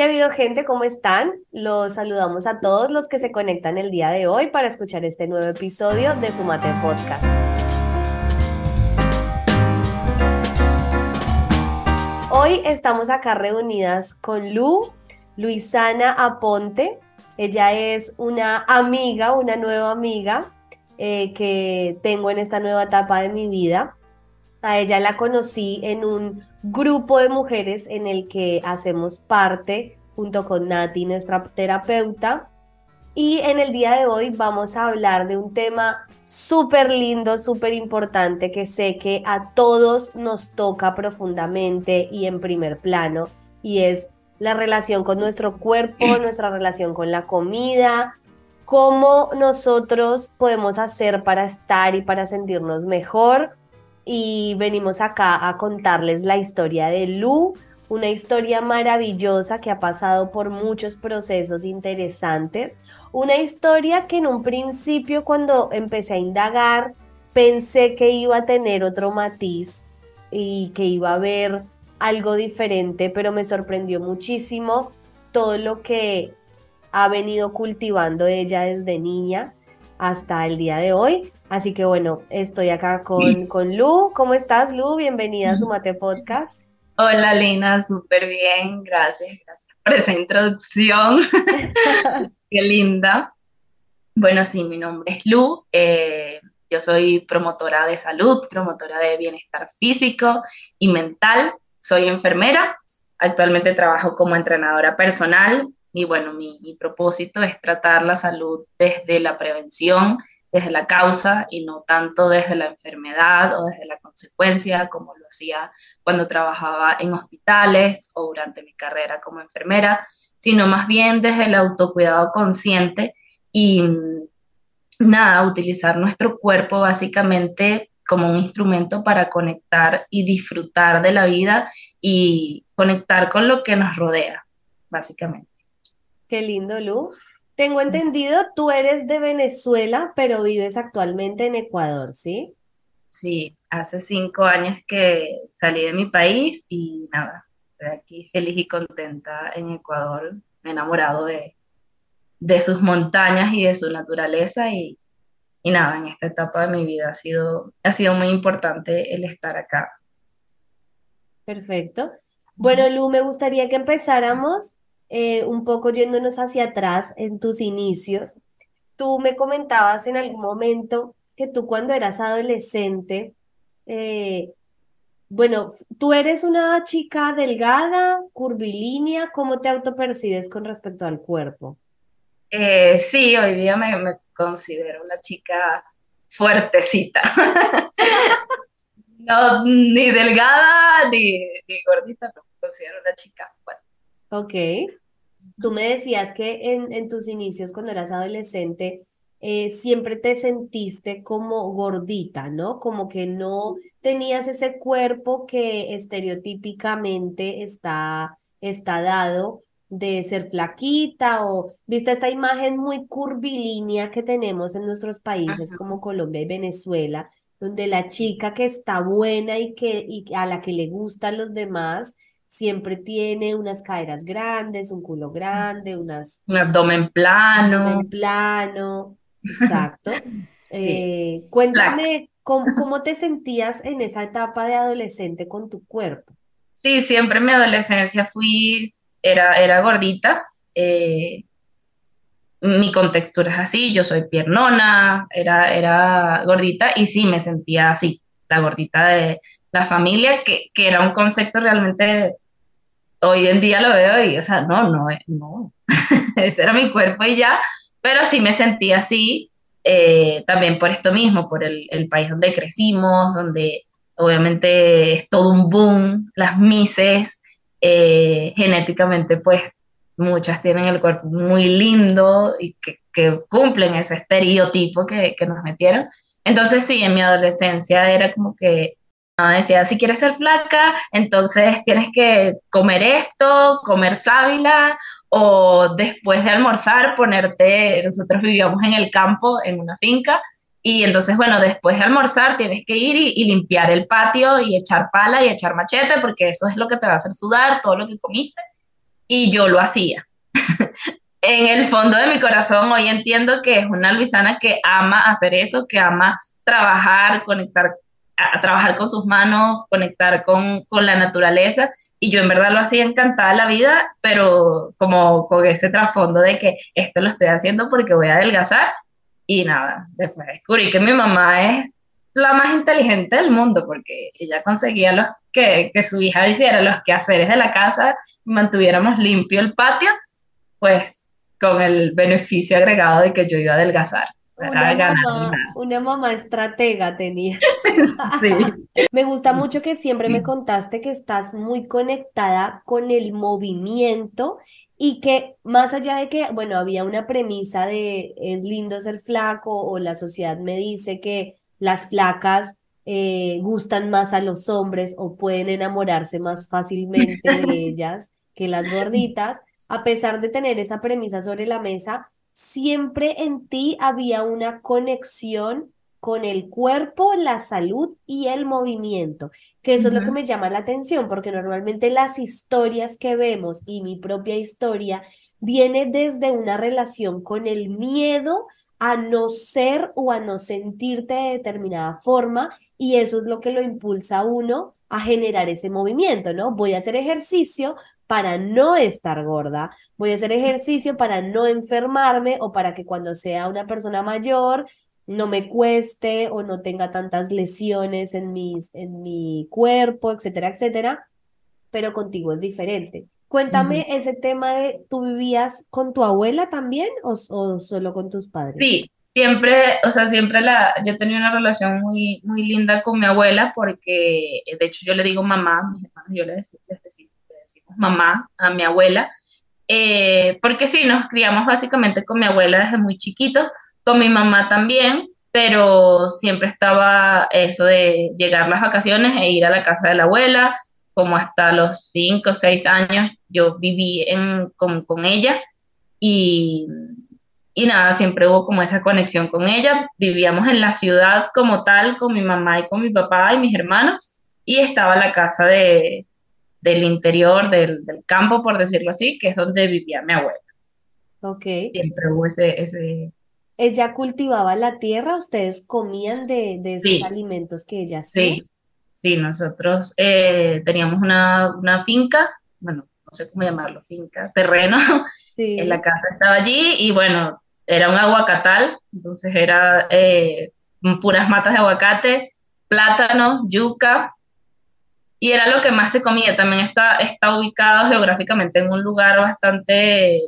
¿Qué ha habido gente? ¿Cómo están? Los saludamos a todos los que se conectan el día de hoy para escuchar este nuevo episodio de Sumate Podcast. Hoy estamos acá reunidas con Lu, Luisana Aponte. Ella es una amiga, una nueva amiga eh, que tengo en esta nueva etapa de mi vida. A ella la conocí en un grupo de mujeres en el que hacemos parte junto con Nati, nuestra terapeuta. Y en el día de hoy vamos a hablar de un tema súper lindo, súper importante que sé que a todos nos toca profundamente y en primer plano, y es la relación con nuestro cuerpo, nuestra relación con la comida, cómo nosotros podemos hacer para estar y para sentirnos mejor y venimos acá a contarles la historia de Lu, una historia maravillosa que ha pasado por muchos procesos interesantes, una historia que en un principio cuando empecé a indagar pensé que iba a tener otro matiz y que iba a haber algo diferente, pero me sorprendió muchísimo todo lo que ha venido cultivando ella desde niña hasta el día de hoy. Así que bueno, estoy acá con, con Lu. ¿Cómo estás, Lu? Bienvenida a Sumate Podcast. Hola, Lina, súper bien. Gracias, gracias por esa introducción. Qué linda. Bueno, sí, mi nombre es Lu. Eh, yo soy promotora de salud, promotora de bienestar físico y mental. Soy enfermera. Actualmente trabajo como entrenadora personal y bueno, mi, mi propósito es tratar la salud desde la prevención, desde la causa y no tanto desde la enfermedad o desde la consecuencia, como lo hacía cuando trabajaba en hospitales o durante mi carrera como enfermera, sino más bien desde el autocuidado consciente y nada, utilizar nuestro cuerpo básicamente como un instrumento para conectar y disfrutar de la vida y conectar con lo que nos rodea, básicamente. Qué lindo, Lu. Tengo entendido, tú eres de Venezuela, pero vives actualmente en Ecuador, ¿sí? Sí, hace cinco años que salí de mi país y nada, estoy aquí feliz y contenta en Ecuador, enamorado de, de sus montañas y de su naturaleza y, y nada, en esta etapa de mi vida ha sido, ha sido muy importante el estar acá. Perfecto. Bueno, Lu, me gustaría que empezáramos eh, un poco yéndonos hacia atrás en tus inicios, tú me comentabas en algún momento que tú cuando eras adolescente, eh, bueno, tú eres una chica delgada, curvilínea, ¿cómo te autopercibes con respecto al cuerpo? Eh, sí, hoy día me, considero una chica fuertecita. no, ni delgada ni, gordita, me considero una chica fuerte. Ok. Tú me decías que en, en tus inicios, cuando eras adolescente, eh, siempre te sentiste como gordita, ¿no? Como que no tenías ese cuerpo que estereotípicamente está, está dado de ser flaquita o viste esta imagen muy curvilínea que tenemos en nuestros países como Colombia y Venezuela, donde la chica que está buena y que y a la que le gustan los demás siempre tiene unas caderas grandes, un culo grande, unas... Un abdomen plano. Un abdomen plano, exacto. Eh, cuéntame ¿cómo, te sentías en esa etapa de adolescente con tu cuerpo. Sí, siempre en mi adolescencia fui, era, era gordita. Eh, mi contextura es así, yo soy piernona, era, era gordita y sí me sentía así, la gordita de la familia, que, que era un concepto realmente hoy en día lo veo y, o sea, no, no, eh, no, ese era mi cuerpo y ya, pero sí me sentí así, eh, también por esto mismo, por el, país donde crecimos, donde obviamente es todo un boom, las mises, eh, genéticamente pues muchas tienen el cuerpo muy lindo y que, que cumplen ese estereotipo que, que nos metieron. Entonces sí, en mi adolescencia era como que decía, si quieres ser flaca, entonces tienes que comer esto, comer sábila, o después de almorzar ponerte, nosotros vivíamos en el campo, en una finca, y entonces, bueno, después de almorzar tienes que ir y, limpiar el patio y echar pala y echar machete, porque eso es lo que te va a hacer sudar, todo lo que comiste. y yo lo hacía. en el fondo de mi corazón hoy entiendo que es una Luisana que ama hacer eso, que ama trabajar, conectar, a, trabajar con sus manos, conectar con, con, la naturaleza. Y yo en verdad lo hacía encantada la vida, pero como con ese trasfondo de que esto lo estoy haciendo porque voy a adelgazar. Y nada, después descubrí que mi mamá es la más inteligente del mundo porque ella conseguía los que, que su hija hiciera los quehaceres de la casa y mantuviéramos limpio el patio, pues con el beneficio agregado de que yo iba a adelgazar. Una mamá, una mamá, estratega tenía. Me gusta mucho que siempre me contaste que estás muy conectada con el movimiento y que más allá de que, bueno, había una premisa de es lindo ser flaco o la sociedad me dice que las flacas eh, gustan más a los hombres o pueden enamorarse más fácilmente de ellas que las gorditas, a pesar de tener esa premisa sobre la mesa, siempre en ti había una conexión con el cuerpo, la salud y el movimiento, que eso es lo que me llama la atención, porque normalmente las historias que vemos y mi propia historia viene desde una relación con el miedo a no ser o a no sentirte de determinada forma y eso es lo que lo impulsa a uno a generar ese movimiento, ¿no? Voy a hacer ejercicio para no estar gorda, voy a hacer ejercicio para no enfermarme o para que cuando sea una persona mayor no me cueste o no tenga tantas lesiones en, mis, en mi cuerpo, etcétera, etcétera, pero contigo es diferente. Cuéntame ese tema de, ¿tú vivías con tu abuela también o, solo con tus padres? Sí, siempre, o sea, siempre la, yo tenía una relación muy, muy linda con mi abuela porque, de hecho, yo le digo mamá, mis hermanos, yo les, decimos, mamá a mi abuela, eh, porque sí, nos criamos básicamente con mi abuela desde muy chiquitos, con mi mamá también, pero siempre estaba eso de llegar las vacaciones e ir a la casa de la abuela, como hasta los cinco o seis años yo viví en, con, con ella y, y, nada, siempre hubo como esa conexión con ella. Vivíamos en la ciudad como tal, con mi mamá y con mi papá y mis hermanos, y estaba la casa de, del interior, del, del campo, por decirlo así, que es donde vivía mi abuela. Ok. Siempre hubo ese... ese... ¿Ella cultivaba la tierra? ¿Ustedes comían de, de esos alimentos que ella hacía? Sí, Sí, nosotros eh, teníamos una, una, finca, bueno, no sé cómo llamarlo, finca, terreno, sí. en la casa estaba allí y bueno, era un aguacatal, entonces era eh, puras matas de aguacate, plátano, yuca, y era lo que más se comía. También está, está ubicado geográficamente en un lugar bastante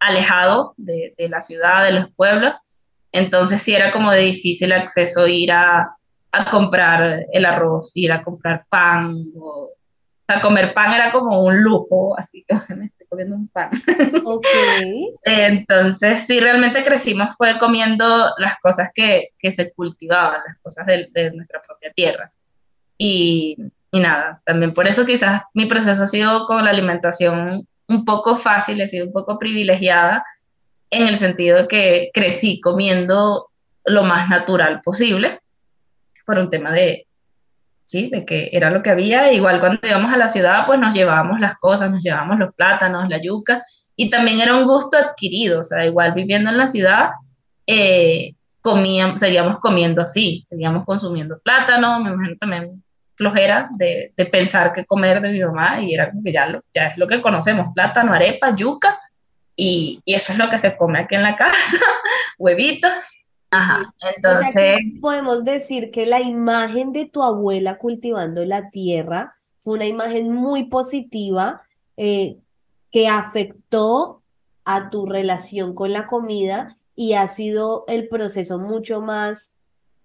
alejado de, de la ciudad, de los pueblos, entonces sí era como de difícil acceso ir a a comprar el arroz, ir a comprar pan, o, a comer pan era como un lujo, así que me estoy comiendo un pan. Ok. Entonces, sí, realmente crecimos fue comiendo las cosas que, que se cultivaban, las cosas de, de nuestra propia tierra. Y, y, nada, también por eso quizás mi proceso ha sido con la alimentación un poco fácil, he sido un poco privilegiada en el sentido de que crecí comiendo lo más natural posible por un tema de, sí, de que era lo que había. Igual cuando íbamos a la ciudad, pues nos llevábamos las cosas, nos llevábamos los plátanos, la yuca, y también era un gusto adquirido, o sea, igual viviendo en la ciudad, eh, comíamos, seguíamos comiendo así, seguíamos consumiendo plátano, me imagino también flojera de, de, pensar qué comer de mi mamá y era como que ya, lo, ya es lo que conocemos, plátano, arepa, yuca y, y eso es lo que se come aquí en la casa, huevitos. Ajá, entonces... podemos decir que la imagen de tu abuela cultivando la tierra fue una imagen muy positiva eh, que afectó a tu relación con la comida y ha sido el proceso mucho más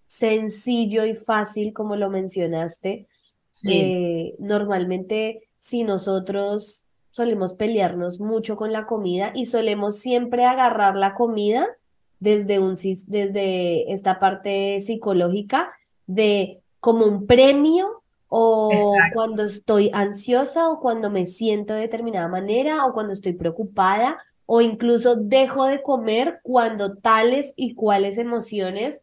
sencillo y fácil, como lo mencionaste. Eh, normalmente, si nosotros solemos pelearnos mucho con la comida y solemos siempre agarrar la comida desde, un, desde esta parte psicológica de como un premio o cuando estoy ansiosa o cuando me siento de determinada manera o cuando estoy preocupada o incluso dejo de comer cuando tales y cuales emociones,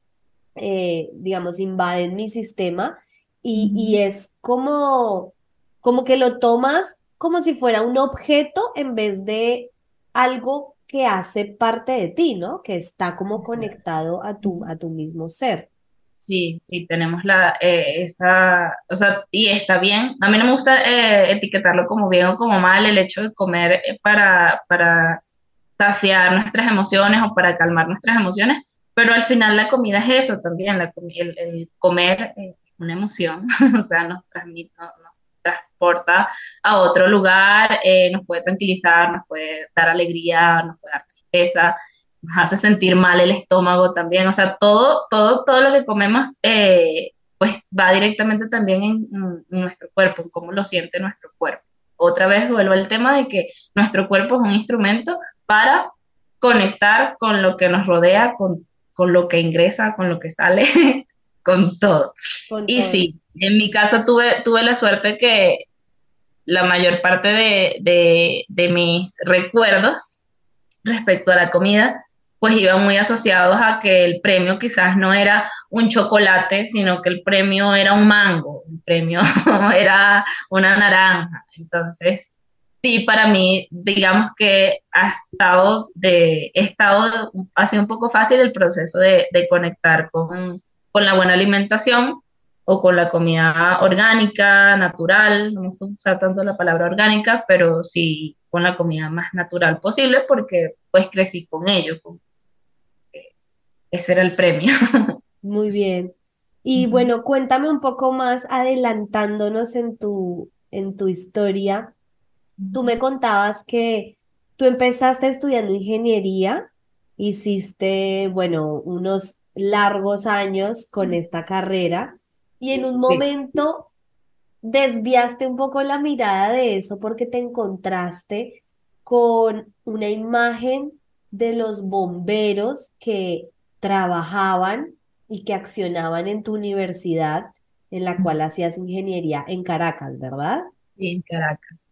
eh, digamos, invaden mi sistema y, y es como, como que lo tomas como si fuera un objeto en vez de algo que hace parte de ti, ¿no? Que está como conectado a tu, a tu mismo ser. Sí, sí, tenemos la, eh, esa, o sea, y está bien. A mí no me gusta eh, etiquetarlo como bien o como mal el hecho de comer para, para saciar nuestras emociones o para calmar nuestras emociones, pero al final la comida es eso también, el, comer es una emoción, o sea, nos transmite, nos, transporta a otro lugar, nos puede tranquilizar, nos puede dar alegría, nos puede dar tristeza, nos hace sentir mal el estómago también, o sea, todo, todo, todo lo que comemos, eh, pues va directamente también en, nuestro cuerpo, en cómo lo siente nuestro cuerpo. Otra vez vuelvo al tema de que nuestro cuerpo es un instrumento para conectar con lo que nos rodea, con, con lo que ingresa, con lo que sale, con todo. y sí, en mi caso tuve, tuve la suerte que la mayor parte de, de, de mis recuerdos respecto a la comida pues iban muy asociados a que el premio quizás no era un chocolate, sino que el premio era un mango, el premio era una naranja. Entonces, sí, para mí, digamos que ha estado, de, estado, ha sido un poco fácil el proceso de, de conectar con, con la buena alimentación o con la comida orgánica, natural, no me gusta usar tanto la palabra orgánica, pero sí con la comida más natural posible porque pues crecí con ello, con, ese era el premio. Muy bien. Y bueno, cuéntame un poco más adelantándonos en tu, en tu historia. Tú me contabas que tú empezaste estudiando ingeniería, hiciste, bueno, unos largos años con esta carrera y en un momento desviaste un poco la mirada de eso porque te encontraste con una imagen de los bomberos que trabajaban y que accionaban en tu universidad en la cual hacías ingeniería en Caracas, ¿verdad? Sí, en Caracas.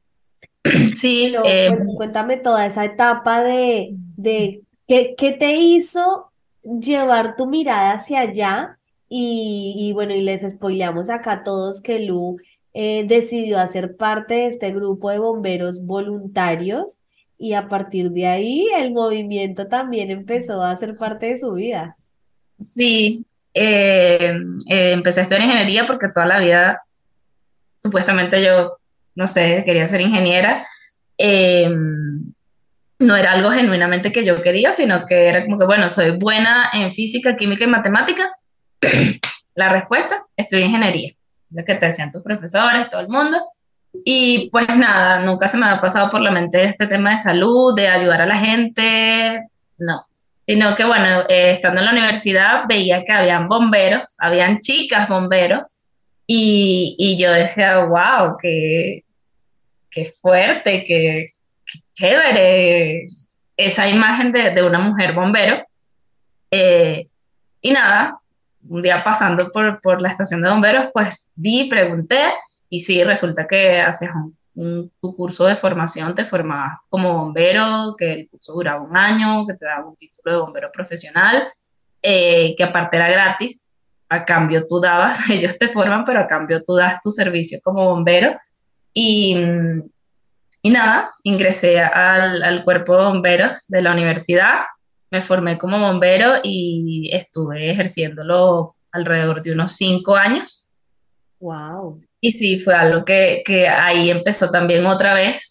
Sí. Eh, cuéntame toda esa etapa de, de ¿qué, qué, te hizo llevar tu mirada hacia allá y, y bueno, y les spoileamos acá a todos que Lu eh, decidió hacer parte de este grupo de bomberos voluntarios y a partir de ahí el movimiento también empezó a ser parte de su vida. Sí, eh, eh, empecé a estudiar ingeniería porque toda la vida, supuestamente yo, no sé, quería ser ingeniera. Eh, no era algo genuinamente que yo quería, sino que era como que, bueno, soy buena en física, química y matemática. la respuesta, estudio ingeniería. Lo que te decían tus profesores, todo el mundo. Y pues nada, nunca se me ha pasado por la mente este tema de salud, de ayudar a la gente, no. Sino que bueno, eh, estando en la universidad veía que habían bomberos, habían chicas bomberos, y, y yo decía, wow, qué, qué fuerte, qué, chévere esa imagen de, de una mujer bombero. Eh, y nada, un día pasando por, por la estación de bomberos, pues vi, pregunté, y sí, resulta que haces un, tu curso de formación, te formabas como bombero, que el curso duraba un año, que te daba un título de bombero profesional, eh, que aparte era gratis, a cambio tú dabas, ellos te forman, pero a cambio tú das tu servicio como bombero. Y, y nada, ingresé al, al cuerpo de bomberos de la universidad, me formé como bombero y estuve ejerciéndolo alrededor de unos cinco años. Wow. Y sí, fue algo que, que ahí empezó también otra vez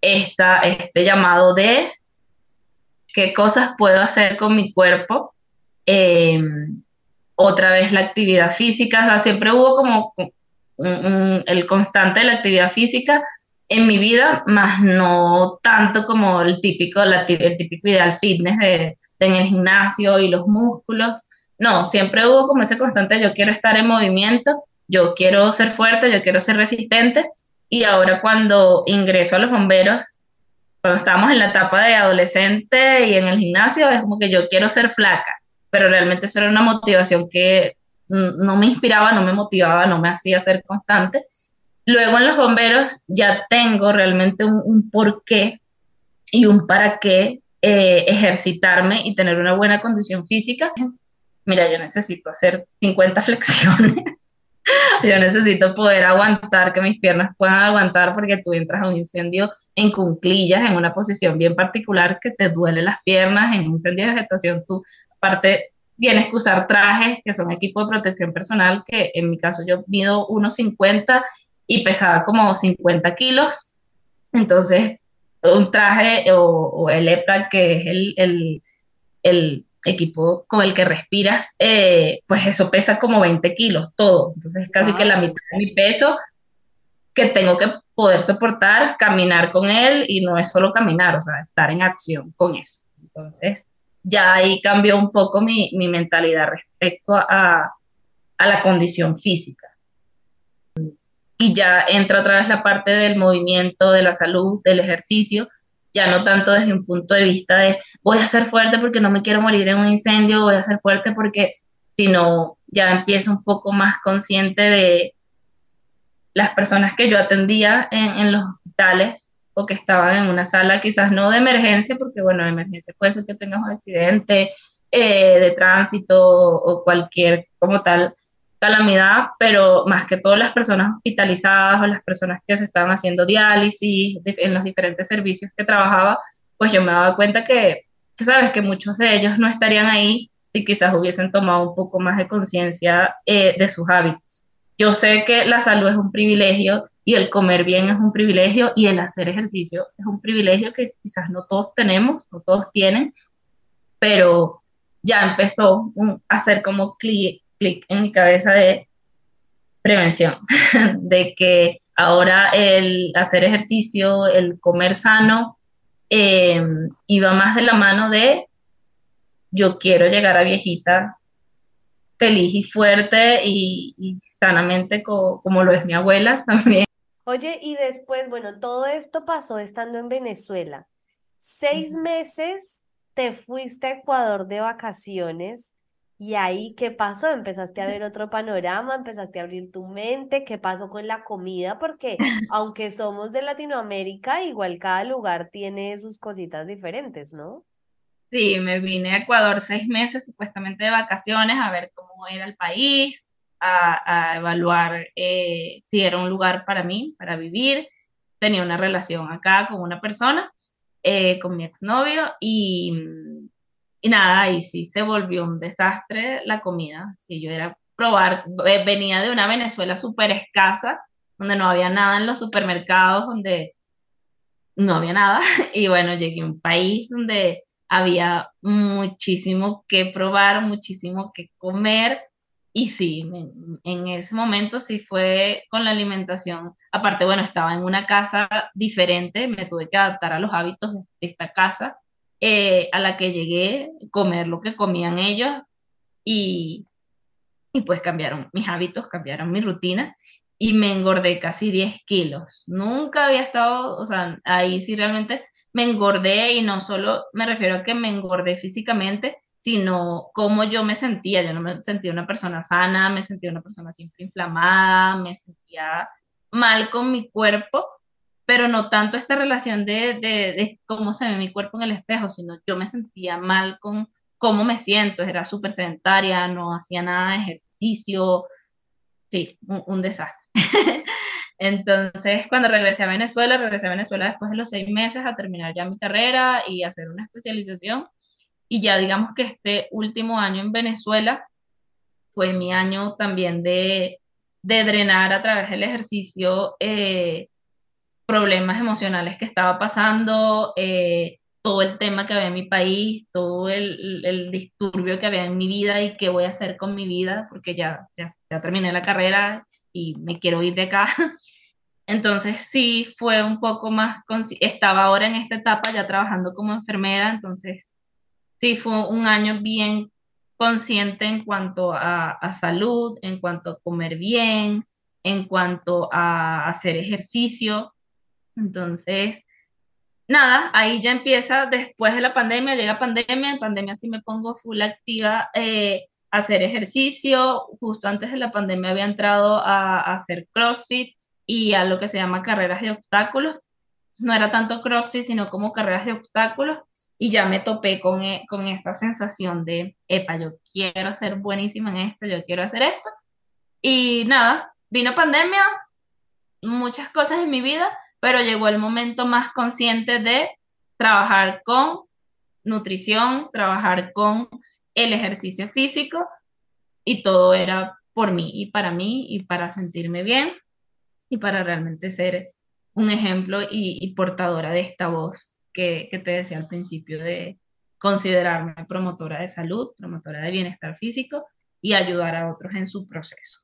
esta, este llamado de qué cosas puedo hacer con mi cuerpo. Em, otra vez la actividad física, o sea, siempre hubo como el constante de la actividad física en mi vida, más no tanto como el típico, el típico ideal fitness de, de en el gimnasio y los músculos. No, siempre hubo como ese constante, yo quiero estar en movimiento yo quiero ser fuerte, yo quiero ser resistente. Y ahora cuando ingreso a los bomberos, cuando estábamos en la etapa de adolescente y en el gimnasio, es como que yo quiero ser flaca, pero realmente eso era una motivación que no me inspiraba, no me motivaba, no me hacía ser constante. Luego en los bomberos ya tengo realmente un, por qué y un para qué eh, ejercitarme y tener una buena condición física. Mira, yo necesito hacer 50 flexiones Yo necesito poder aguantar, que mis piernas puedan aguantar, porque tú entras a un incendio en cunclillas, en una posición bien particular que te duele las piernas, en un incendio de vegetación, tú aparte tienes que usar trajes que son equipo de protección personal, que en mi caso yo mido 1,50 y pesaba como 50 kilos, entonces un traje o, el EPRA, que es el, el, el equipo con el que respiras, eh, pues eso pesa como 20 kilos, todo. Entonces casi que la mitad de mi peso que tengo que poder soportar, caminar con él y no es solo caminar, o sea, estar en acción con eso. Entonces ya ahí cambió un poco mi, mi mentalidad respecto a, a la condición física. Y ya entra otra vez la parte del movimiento, de la salud, del ejercicio, ya no tanto desde un punto de vista de voy a ser fuerte porque no me quiero morir en un incendio, voy a ser fuerte porque, sino ya empiezo un poco más consciente de las personas que yo atendía en, los hospitales o que estaban en una sala, quizás no de emergencia, porque bueno, de emergencia puede ser que tengas un accidente eh, de tránsito o cualquier como tal calamidad, pero más que todas las personas hospitalizadas o las personas que se estaban haciendo diálisis en los diferentes servicios que trabajaba, pues yo me daba cuenta que, sabes, que muchos de ellos no estarían ahí si quizás hubiesen tomado un poco más de conciencia eh, de sus hábitos. Yo sé que la salud es un privilegio y el comer bien es un privilegio y el hacer ejercicio es un privilegio que quizás no todos tenemos, no todos tienen, pero ya empezó a ser como clic en mi cabeza de prevención, de que ahora el hacer ejercicio, el comer sano, em, iba más de la mano de yo quiero llegar a viejita feliz y fuerte y, sanamente como lo es mi abuela también. Oye, y después, bueno, todo esto pasó estando en Venezuela. Seis meses te fuiste a Ecuador de vacaciones y ahí, ¿qué pasó? Empezaste a ver otro panorama, empezaste a abrir tu mente, ¿qué pasó con la comida? Porque aunque somos de Latinoamérica, igual cada lugar tiene sus cositas diferentes, ¿no? Sí, me vine a Ecuador seis meses supuestamente de vacaciones a ver cómo era el país, a, evaluar eh, si era un lugar para mí, para vivir. Tenía una relación acá con una persona, eh, con mi exnovio, y y nada, y sí se volvió un desastre la comida. Si yo era probar, venía de una Venezuela súper escasa, donde no había nada en los supermercados, donde no había nada. Y bueno, llegué a un país donde había muchísimo que probar, muchísimo que comer. Y sí, en, ese momento sí fue con la alimentación. Aparte, bueno, estaba en una casa diferente, me tuve que adaptar a los hábitos de esta casa eh, a la que llegué, comer lo que comían ellos y, y pues cambiaron mis hábitos, cambiaron mi rutina y me engordé casi 10 kilos. Nunca había estado, o sea, ahí sí realmente me engordé y no solo me refiero a que me engordé físicamente, sino cómo yo me sentía. Yo no me sentía una persona sana, me sentía una persona siempre inflamada, me sentía mal con mi cuerpo pero no tanto esta relación de, de, cómo se ve mi cuerpo en el espejo, sino yo me sentía mal con cómo me siento, era súper sedentaria, no hacía nada de ejercicio, sí, un, desastre. Entonces, cuando regresé a Venezuela, regresé a Venezuela después de los seis meses a terminar ya mi carrera y hacer una especialización. Y ya digamos que este último año en Venezuela fue mi año también de, de drenar a través del ejercicio eh, problemas emocionales que estaba pasando, eh, todo el tema que había en mi país, todo el, disturbio que había en mi vida y qué voy a hacer con mi vida, porque ya, ya, terminé la carrera y me quiero ir de acá. Entonces sí fue un poco más, estaba ahora en esta etapa ya trabajando como enfermera, entonces sí fue un año bien consciente en cuanto a, a salud, en cuanto a comer bien, en cuanto a hacer ejercicio. Entonces, nada, ahí ya empieza, después de la pandemia, llega pandemia, en pandemia sí me pongo full activa eh, a hacer ejercicio, justo antes de la pandemia había entrado a, hacer CrossFit y a lo que se llama carreras de obstáculos. No era tanto CrossFit, sino como carreras de obstáculos y ya me topé con, e, con esa sensación de, epa, yo quiero ser buenísima en esto, yo quiero hacer esto. Y nada, vino pandemia, muchas cosas en mi vida, pero llegó el momento más consciente de trabajar con nutrición, trabajar con el ejercicio físico y todo era por mí y para mí y para sentirme bien y para realmente ser un ejemplo y, portadora de esta voz que, te decía al principio de considerarme promotora de salud, promotora de bienestar físico y ayudar a otros en su proceso.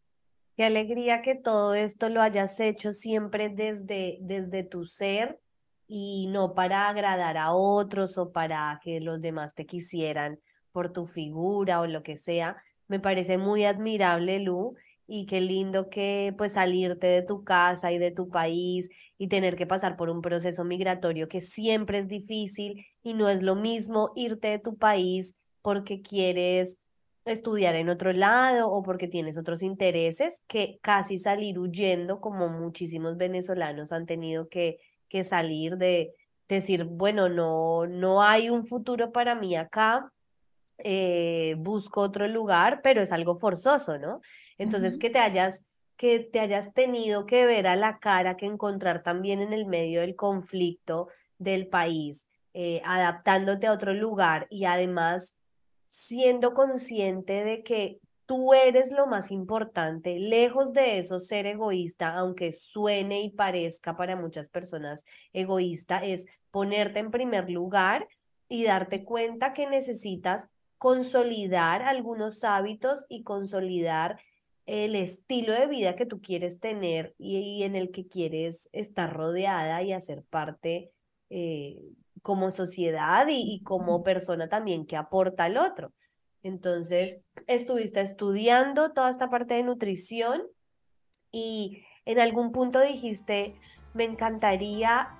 Qué alegría que todo esto lo hayas hecho siempre desde, desde tu ser y no para agradar a otros o para que los demás te quisieran por tu figura o lo que sea. Me parece muy admirable, Lu, y qué lindo que pues salirte de tu casa y de tu país y tener que pasar por un proceso migratorio que siempre es difícil y no es lo mismo irte de tu país porque quieres estudiar en otro lado o porque tienes otros intereses que casi salir huyendo como muchísimos venezolanos han tenido que, que salir de decir, bueno, no, no hay un futuro para mí acá, eh, busco otro lugar, pero es algo forzoso, ¿no? Entonces que te hayas que te hayas tenido que ver a la cara, que encontrar también en el medio del conflicto del país, eh, adaptándote a otro lugar y además siendo consciente de que tú eres lo más importante, lejos de eso ser egoísta, aunque suene y parezca para muchas personas egoísta, es ponerte en primer lugar y darte cuenta que necesitas consolidar algunos hábitos y consolidar el estilo de vida que tú quieres tener y, en el que quieres estar rodeada y hacer parte eh, como sociedad y, como persona también que aporta al otro. Entonces, estuviste estudiando toda esta parte de nutrición y en algún punto dijiste, me encantaría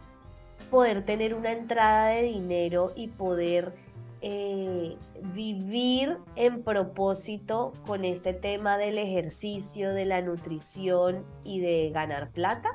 poder tener una entrada de dinero y poder eh, vivir en propósito con este tema del ejercicio, de la nutrición y de ganar plata?